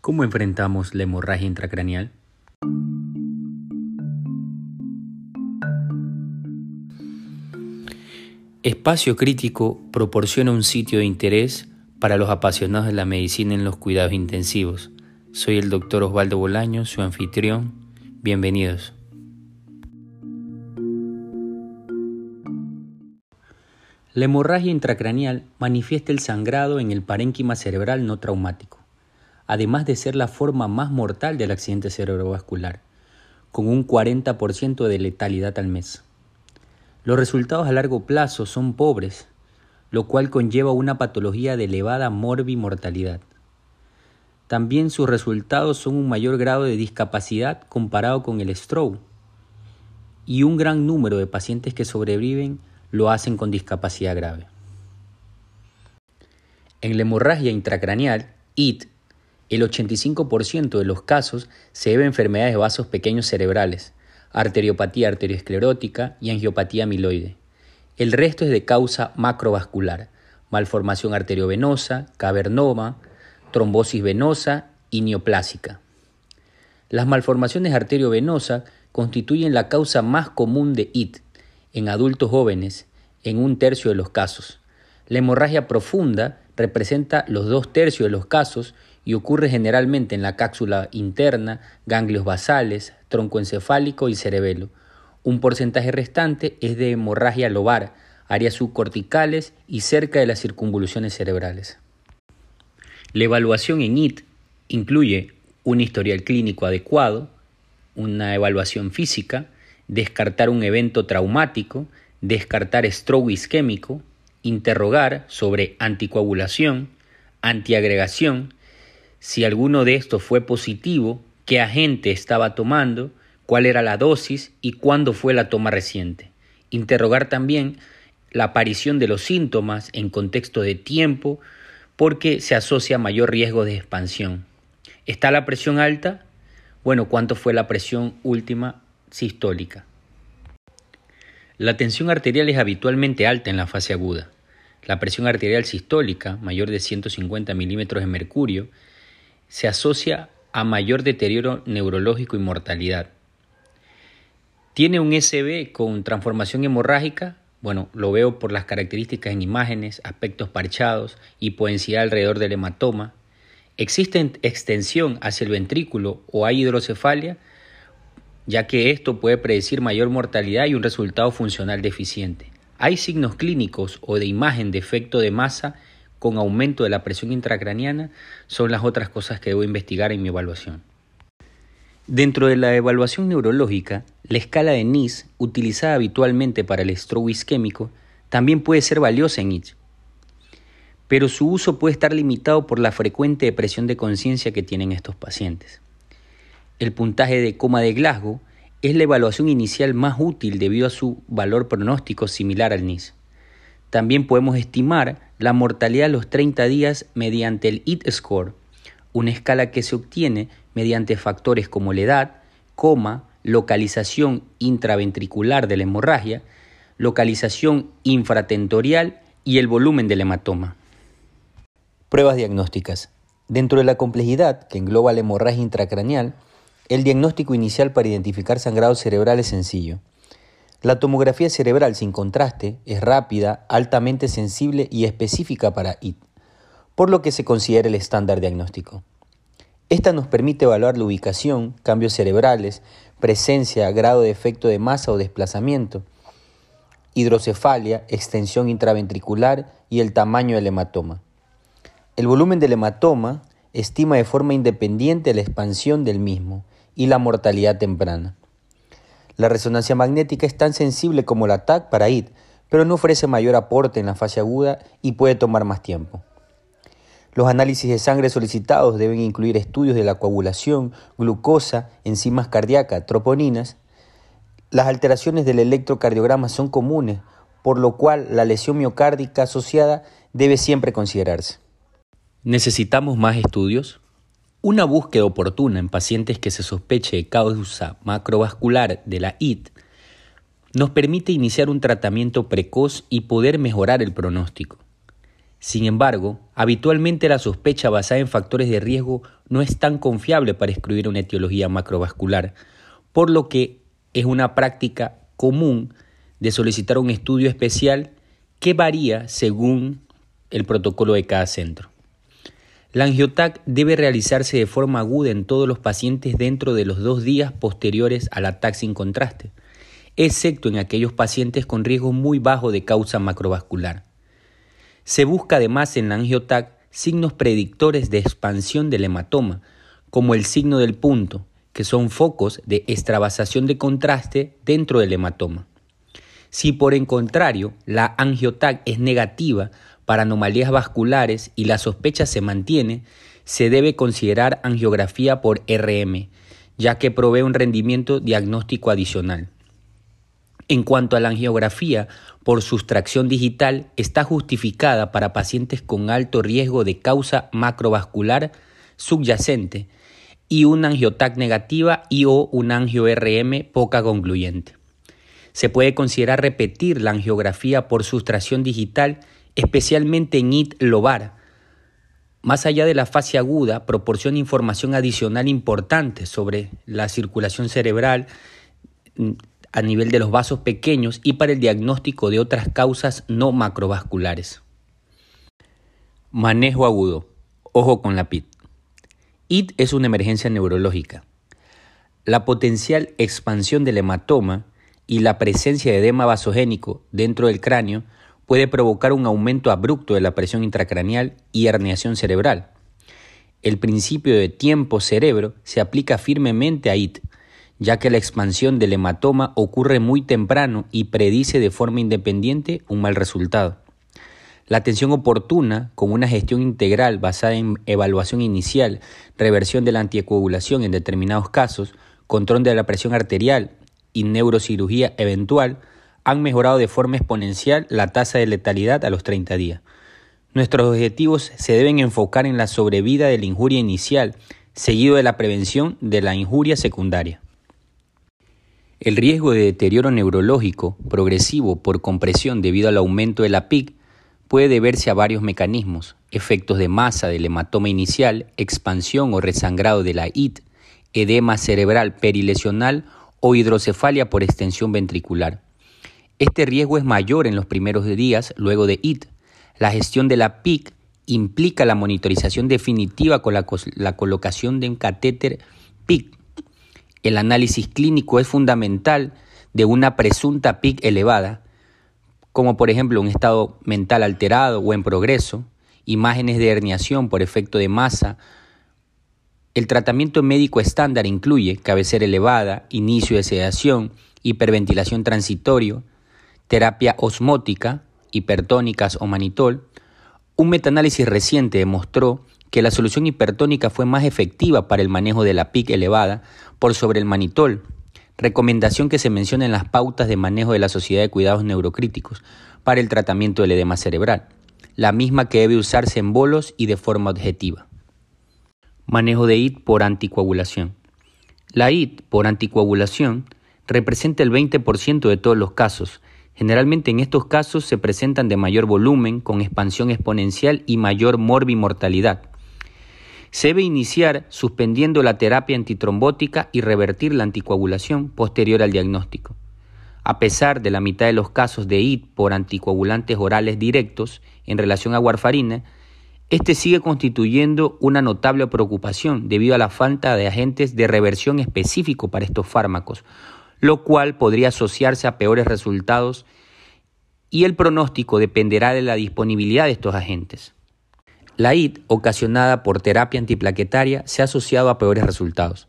¿Cómo enfrentamos la hemorragia intracraneal? Espacio Crítico proporciona un sitio de interés para los apasionados de la medicina en los cuidados intensivos. Soy el doctor Osvaldo Bolaño, su anfitrión. Bienvenidos. La hemorragia intracraneal manifiesta el sangrado en el parénquima cerebral no traumático, además de ser la forma más mortal del accidente cerebrovascular, con un 40% de letalidad al mes. Los resultados a largo plazo son pobres, lo cual conlleva una patología de elevada morbimortalidad. También sus resultados son un mayor grado de discapacidad comparado con el stroke, y un gran número de pacientes que sobreviven lo hacen con discapacidad grave. En la hemorragia intracraneal, IT, el 85% de los casos se debe a enfermedades de vasos pequeños cerebrales, arteriopatía arteriosclerótica y angiopatía amiloide. El resto es de causa macrovascular, malformación arteriovenosa, cavernoma, trombosis venosa y neoplásica. Las malformaciones arteriovenosas constituyen la causa más común de IT, en adultos jóvenes en un tercio de los casos. La hemorragia profunda representa los dos tercios de los casos y ocurre generalmente en la cápsula interna, ganglios basales, tronco encefálico y cerebelo. Un porcentaje restante es de hemorragia lobar, áreas subcorticales y cerca de las circunvoluciones cerebrales. La evaluación en IT incluye un historial clínico adecuado, una evaluación física, descartar un evento traumático, descartar stroke isquémico, interrogar sobre anticoagulación, antiagregación, si alguno de estos fue positivo, qué agente estaba tomando, cuál era la dosis y cuándo fue la toma reciente. Interrogar también la aparición de los síntomas en contexto de tiempo porque se asocia a mayor riesgo de expansión. ¿Está la presión alta? Bueno, ¿cuánto fue la presión última sistólica. La tensión arterial es habitualmente alta en la fase aguda. La presión arterial sistólica, mayor de 150 milímetros de mercurio, se asocia a mayor deterioro neurológico y mortalidad. ¿Tiene un SB con transformación hemorrágica? Bueno, lo veo por las características en imágenes, aspectos parchados, hipodensidad alrededor del hematoma. ¿Existe extensión hacia el ventrículo o hay hidrocefalia? ya que esto puede predecir mayor mortalidad y un resultado funcional deficiente. Hay signos clínicos o de imagen de efecto de masa con aumento de la presión intracraniana, son las otras cosas que debo investigar en mi evaluación. Dentro de la evaluación neurológica, la escala de NIS, utilizada habitualmente para el stroke isquémico, también puede ser valiosa en itch, pero su uso puede estar limitado por la frecuente depresión de conciencia que tienen estos pacientes. El puntaje de coma de Glasgow es la evaluación inicial más útil debido a su valor pronóstico similar al NIS. También podemos estimar la mortalidad a los 30 días mediante el IT score, una escala que se obtiene mediante factores como la edad, coma, localización intraventricular de la hemorragia, localización infratentorial y el volumen del hematoma. Pruebas diagnósticas. Dentro de la complejidad que engloba la hemorragia intracraneal, el diagnóstico inicial para identificar sangrado cerebral es sencillo. La tomografía cerebral sin contraste es rápida, altamente sensible y específica para IT, por lo que se considera el estándar diagnóstico. Esta nos permite evaluar la ubicación, cambios cerebrales, presencia, grado de efecto de masa o desplazamiento, hidrocefalia, extensión intraventricular y el tamaño del hematoma. El volumen del hematoma estima de forma independiente la expansión del mismo y la mortalidad temprana. La resonancia magnética es tan sensible como la TAC para IT, pero no ofrece mayor aporte en la fase aguda y puede tomar más tiempo. Los análisis de sangre solicitados deben incluir estudios de la coagulación, glucosa, enzimas cardíacas, troponinas. Las alteraciones del electrocardiograma son comunes, por lo cual la lesión miocárdica asociada debe siempre considerarse. ¿Necesitamos más estudios? Una búsqueda oportuna en pacientes que se sospeche de causa macrovascular de la IT nos permite iniciar un tratamiento precoz y poder mejorar el pronóstico. Sin embargo, habitualmente la sospecha basada en factores de riesgo no es tan confiable para excluir una etiología macrovascular, por lo que es una práctica común de solicitar un estudio especial que varía según el protocolo de cada centro. La angiotac debe realizarse de forma aguda en todos los pacientes dentro de los dos días posteriores al ataque sin contraste, excepto en aquellos pacientes con riesgo muy bajo de causa macrovascular. Se busca además en la angiotac signos predictores de expansión del hematoma, como el signo del punto, que son focos de extravasación de contraste dentro del hematoma. Si por el contrario la angiotac es negativa para anomalías vasculares y la sospecha se mantiene, se debe considerar angiografía por RM, ya que provee un rendimiento diagnóstico adicional. En cuanto a la angiografía por sustracción digital, está justificada para pacientes con alto riesgo de causa macrovascular subyacente y una angiotac negativa y o un angio-RM poca concluyente. Se puede considerar repetir la angiografía por sustracción digital, especialmente en IT lobar. Más allá de la fase aguda, proporciona información adicional importante sobre la circulación cerebral, a nivel de los vasos pequeños y para el diagnóstico de otras causas no macrovasculares. Manejo agudo. Ojo con la PIT. IT es una emergencia neurológica. La potencial expansión del hematoma y la presencia de edema vasogénico dentro del cráneo puede provocar un aumento abrupto de la presión intracraneal y herniación cerebral. El principio de tiempo-cerebro se aplica firmemente a IT, ya que la expansión del hematoma ocurre muy temprano y predice de forma independiente un mal resultado. La atención oportuna, con una gestión integral basada en evaluación inicial, reversión de la anticoagulación en determinados casos, control de la presión arterial y neurocirugía eventual, han mejorado de forma exponencial la tasa de letalidad a los 30 días. Nuestros objetivos se deben enfocar en la sobrevida de la injuria inicial, seguido de la prevención de la injuria secundaria. El riesgo de deterioro neurológico progresivo por compresión debido al aumento de la PIC puede deberse a varios mecanismos, efectos de masa del hematoma inicial, expansión o resangrado de la IT, edema cerebral perilesional o hidrocefalia por extensión ventricular. Este riesgo es mayor en los primeros días luego de IT. La gestión de la PIC implica la monitorización definitiva con la, colocación de un catéter PIC el análisis clínico es fundamental de una presunta PIC elevada, como por ejemplo un estado mental alterado o en progreso, imágenes de herniación por efecto de masa. El tratamiento médico estándar incluye cabecera elevada, inicio de sedación, hiperventilación transitorio, terapia osmótica, hipertónicas o manitol. Un metaanálisis reciente demostró que la solución hipertónica fue más efectiva para el manejo de la PIC elevada por sobre el manitol, recomendación que se menciona en las pautas de manejo de la Sociedad de Cuidados Neurocríticos para el tratamiento del edema cerebral, la misma que debe usarse en bolos y de forma objetiva. Manejo de IT por anticoagulación. La IT por anticoagulación representa el 20% de todos los casos. Generalmente en estos casos se presentan de mayor volumen, con expansión exponencial y mayor morbimortalidad. Se debe iniciar suspendiendo la terapia antitrombótica y revertir la anticoagulación posterior al diagnóstico. A pesar de la mitad de los casos de IT por anticoagulantes orales directos en relación a warfarina, este sigue constituyendo una notable preocupación debido a la falta de agentes de reversión específico para estos fármacos, lo cual podría asociarse a peores resultados y el pronóstico dependerá de la disponibilidad de estos agentes. La IT, ocasionada por terapia antiplaquetaria, se ha asociado a peores resultados.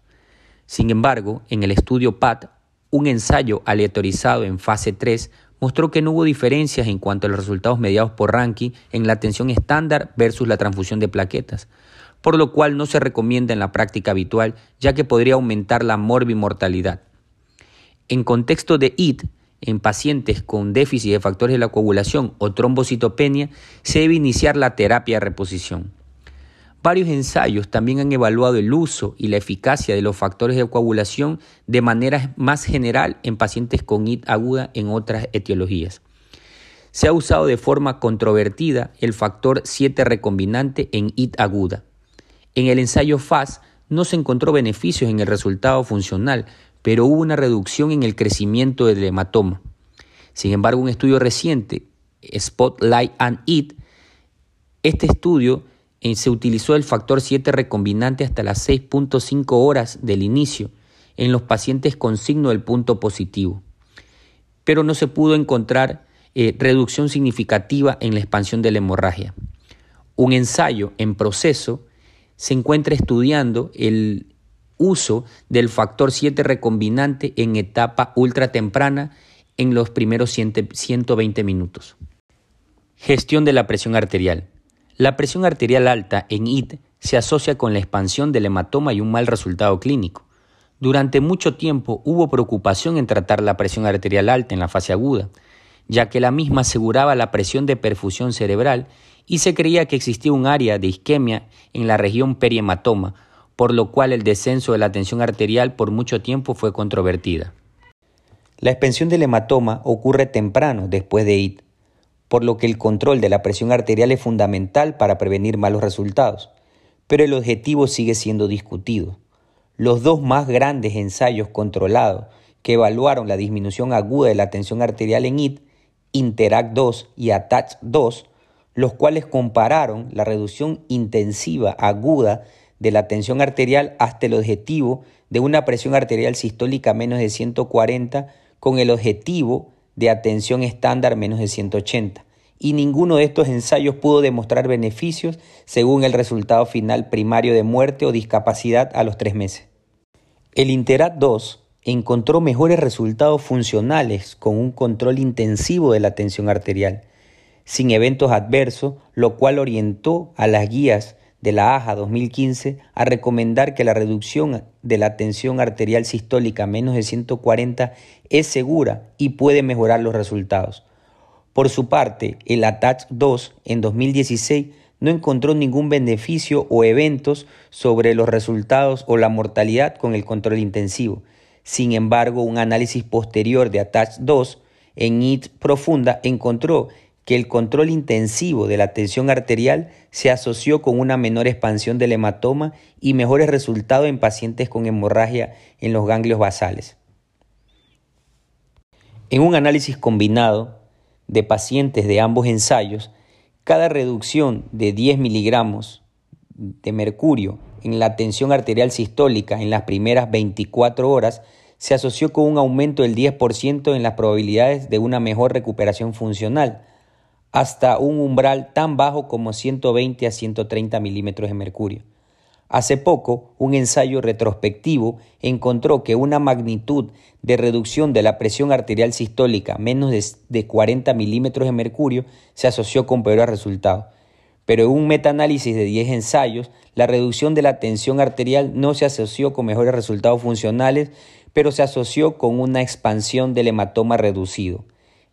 Sin embargo, en el estudio PAT, un ensayo aleatorizado en fase 3 mostró que no hubo diferencias en cuanto a los resultados mediados por ranking en la atención estándar versus la transfusión de plaquetas, por lo cual no se recomienda en la práctica habitual ya que podría aumentar la morbimortalidad. En contexto de IT, en pacientes con déficit de factores de la coagulación o trombocitopenia, se debe iniciar la terapia de reposición. Varios ensayos también han evaluado el uso y la eficacia de los factores de coagulación de manera más general en pacientes con IT aguda en otras etiologías. se ha usado de forma controvertida el factor 7 recombinante en IT aguda. En el ensayo FAS no se encontró beneficios en el resultado funcional, pero hubo una reducción en el crecimiento del hematoma. Sin embargo, un estudio reciente, Spotlight and IT, este estudio eh, se utilizó el factor 7 recombinante hasta las 6.5 horas del inicio en los pacientes con signo del punto positivo, pero no se pudo encontrar eh, reducción significativa en la expansión de la hemorragia. Un ensayo en proceso se encuentra estudiando el uso del factor 7 recombinante en etapa ultra temprana en los primeros 120 minutos. Gestión de la presión arterial. La presión arterial alta en IT se asocia con la expansión del hematoma y un mal resultado clínico. Durante mucho tiempo hubo preocupación en tratar la presión arterial alta en la fase aguda, ya que la misma aseguraba la presión de perfusión cerebral y se creía que existía un área de isquemia en la región perihematoma, por lo cual el descenso de la tensión arterial por mucho tiempo fue controvertida. La expansión del hematoma ocurre temprano después de IT por lo que el control de la presión arterial es fundamental para prevenir malos resultados, pero el objetivo sigue siendo discutido. Los dos más grandes ensayos controlados que evaluaron la disminución aguda de la tensión arterial en IT, Interact 2 y ATACH 2, los cuales compararon la reducción intensiva aguda de la tensión arterial hasta el objetivo de una presión arterial sistólica menos de 140 con el objetivo de atención estándar menos de 180, y ninguno de estos ensayos pudo demostrar beneficios según el resultado final primario de muerte o discapacidad a los tres meses. El Interat 2 encontró mejores resultados funcionales con un control intensivo de la tensión arterial, sin eventos adversos, lo cual orientó a las guías de la AJA 2015 a recomendar que la reducción de la tensión arterial sistólica a menos de 140 es segura y puede mejorar los resultados. Por su parte, el ATACH 2 en 2016 no encontró ningún beneficio o eventos sobre los resultados o la mortalidad con el control intensivo. Sin embargo, un análisis posterior de ATACH 2 en IT profunda encontró que el control intensivo de la tensión arterial se asoció con una menor expansión del hematoma y mejores resultados en pacientes con hemorragia en los ganglios basales. En un análisis combinado de pacientes de ambos ensayos, cada reducción de 10 miligramos de mercurio en la tensión arterial sistólica en las primeras 24 horas se asoció con un aumento del 10% en las probabilidades de una mejor recuperación funcional, hasta un umbral tan bajo como 120 a 130 milímetros de mercurio. Hace poco, un ensayo retrospectivo encontró que una magnitud de reducción de la presión arterial sistólica menos de 40 milímetros de mercurio se asoció con peores resultados. Pero en un metaanálisis de 10 ensayos, la reducción de la tensión arterial no se asoció con mejores resultados funcionales, pero se asoció con una expansión del hematoma reducido.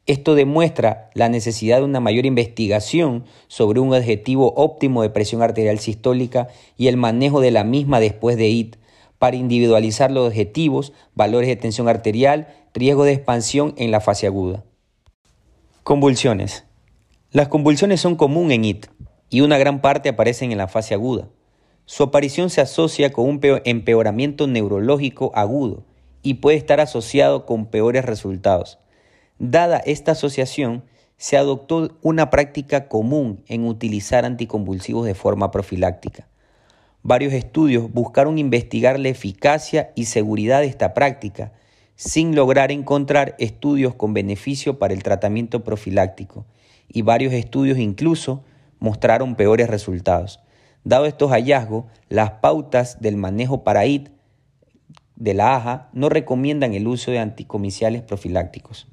Esto demuestra la necesidad de una mayor investigación sobre un objetivo óptimo de presión arterial sistólica y el manejo de la misma después de IT para individualizar los objetivos, valores de tensión arterial, riesgo de expansión en la fase aguda. Convulsiones. Las convulsiones son comunes en IT y una gran parte aparecen en la fase aguda. Su aparición se asocia con un empeoramiento neurológico agudo y puede estar asociado con peores resultados. Dada esta asociación, se adoptó una práctica común en utilizar anticonvulsivos de forma profiláctica. Varios estudios buscaron investigar la eficacia y seguridad de esta práctica, sin lograr encontrar estudios con beneficio para el tratamiento profiláctico, y varios estudios incluso mostraron peores resultados. Dado estos hallazgos, las pautas del manejo para IT de la AJA no recomiendan el uso de anticomiciales profilácticos.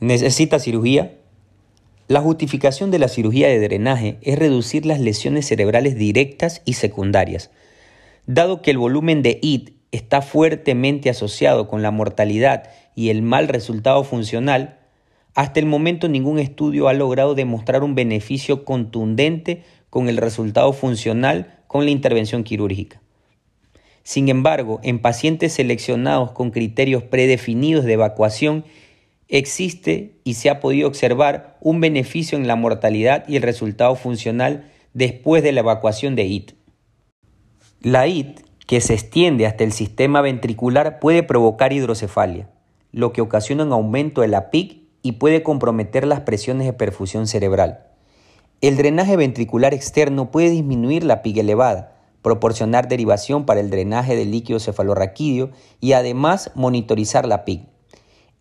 ¿Necesita cirugía? La justificación de la cirugía de drenaje es reducir las lesiones cerebrales directas y secundarias. Dado que el volumen de IT está fuertemente asociado con la mortalidad y el mal resultado funcional, hasta el momento ningún estudio ha logrado demostrar un beneficio contundente con el resultado funcional con la intervención quirúrgica. Sin embargo, en pacientes seleccionados con criterios predefinidos de evacuación existe y se ha podido observar un beneficio en la mortalidad y el resultado funcional después de la evacuación de IT. La IT, que se extiende hasta el sistema ventricular, puede provocar hidrocefalia, lo que ocasiona un aumento de la PIC y puede comprometer las presiones de perfusión cerebral. El drenaje ventricular externo puede disminuir la PIC elevada, proporcionar derivación para el drenaje del líquido cefalorraquídeo y además monitorizar la PIC.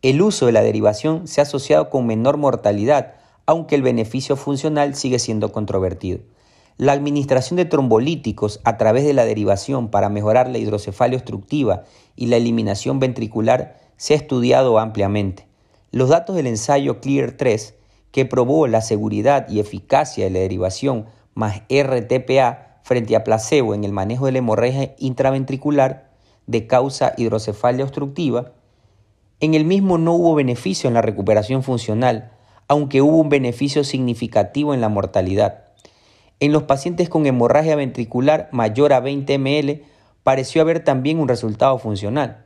El uso de la derivación se ha asociado con menor mortalidad, aunque el beneficio funcional sigue siendo controvertido. La administración de trombolíticos a través de la derivación para mejorar la hidrocefalia obstructiva y la eliminación ventricular se ha estudiado ampliamente. Los datos del ensayo CLEAR 3, que probó la seguridad y eficacia de la derivación más RTPA frente a placebo en el manejo de la hemorragia intraventricular de causa hidrocefalia obstructiva, en el mismo no hubo beneficio en la recuperación funcional, aunque hubo un beneficio significativo en la mortalidad. En los pacientes con hemorragia ventricular mayor a 20 ml pareció haber también un resultado funcional.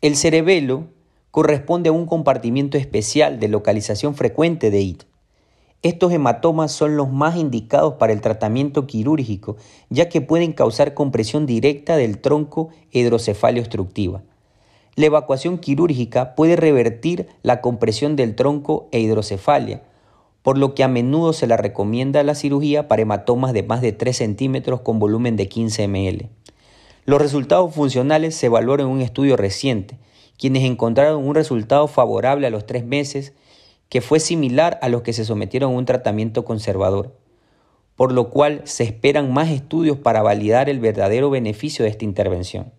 El cerebelo corresponde a un compartimiento especial de localización frecuente de IT. Estos hematomas son los más indicados para el tratamiento quirúrgico, ya que pueden causar compresión directa del tronco hidrocefalia obstructiva. La evacuación quirúrgica puede revertir la compresión del tronco e hidrocefalia, por lo que a menudo se la recomienda la cirugía para hematomas de más de 3 centímetros con volumen de 15 ml. Los resultados funcionales se evaluaron en un estudio reciente, quienes encontraron un resultado favorable a los tres meses que fue similar a los que se sometieron a un tratamiento conservador, por lo cual se esperan más estudios para validar el verdadero beneficio de esta intervención.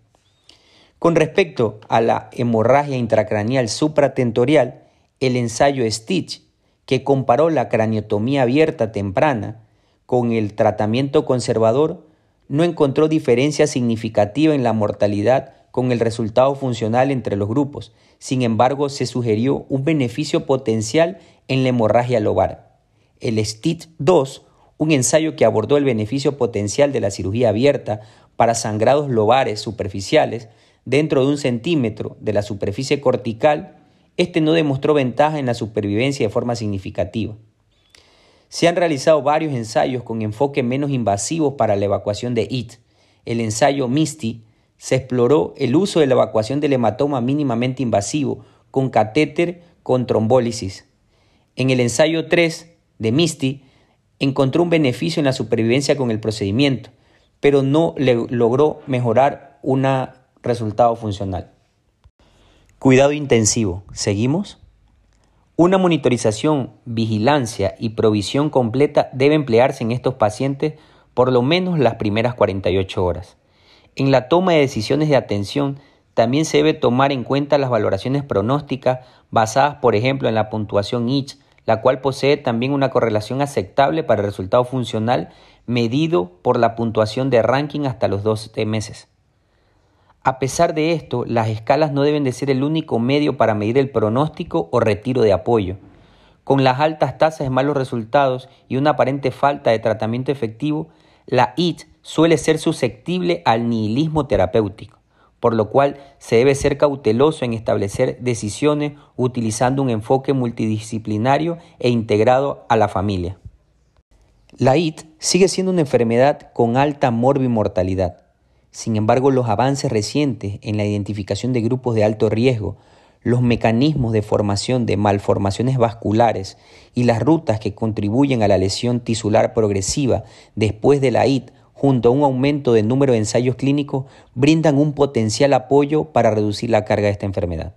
Con respecto a la hemorragia intracraneal supratentorial, el ensayo Stitch que comparó la craniotomía abierta temprana con el tratamiento conservador, no encontró diferencia significativa en la mortalidad con el resultado funcional entre los grupos. Sin embargo, se sugirió un beneficio potencial en la hemorragia lobar. El STIT-2, un ensayo que abordó el beneficio potencial de la cirugía abierta para sangrados lobares superficiales dentro de un centímetro de la superficie cortical, este no demostró ventaja en la supervivencia de forma significativa. Se han realizado varios ensayos con enfoque menos invasivos para la evacuación de IT. El ensayo MISTI se exploró el uso de la evacuación del hematoma mínimamente invasivo con catéter con trombólisis. En el ensayo 3 de MISTI encontró un beneficio en la supervivencia con el procedimiento, pero no logró mejorar un resultado funcional. Cuidado intensivo. ¿Seguimos? Una monitorización, vigilancia y provisión completa debe emplearse en estos pacientes por lo menos las primeras 48 horas. En la toma de decisiones de atención también se debe tomar en cuenta las valoraciones pronósticas basadas, por ejemplo, en la puntuación ICH, la cual posee también una correlación aceptable para el resultado funcional medido por la puntuación de ranking hasta los 12 meses. A pesar de esto, las escalas no deben de ser el único medio para medir el pronóstico o retiro de apoyo. Con las altas tasas de malos resultados y una aparente falta de tratamiento efectivo, la IT suele ser susceptible al nihilismo terapéutico, por lo cual se debe ser cauteloso en establecer decisiones utilizando un enfoque multidisciplinario e integrado a la familia. La IT sigue siendo una enfermedad con alta morbimortalidad sin embargo, los avances recientes en la identificación de grupos de alto riesgo, los mecanismos de formación de malformaciones vasculares y las rutas que contribuyen a la lesión tisular progresiva después de la IT, junto a un aumento del número de ensayos clínicos, brindan un potencial apoyo para reducir la carga de esta enfermedad.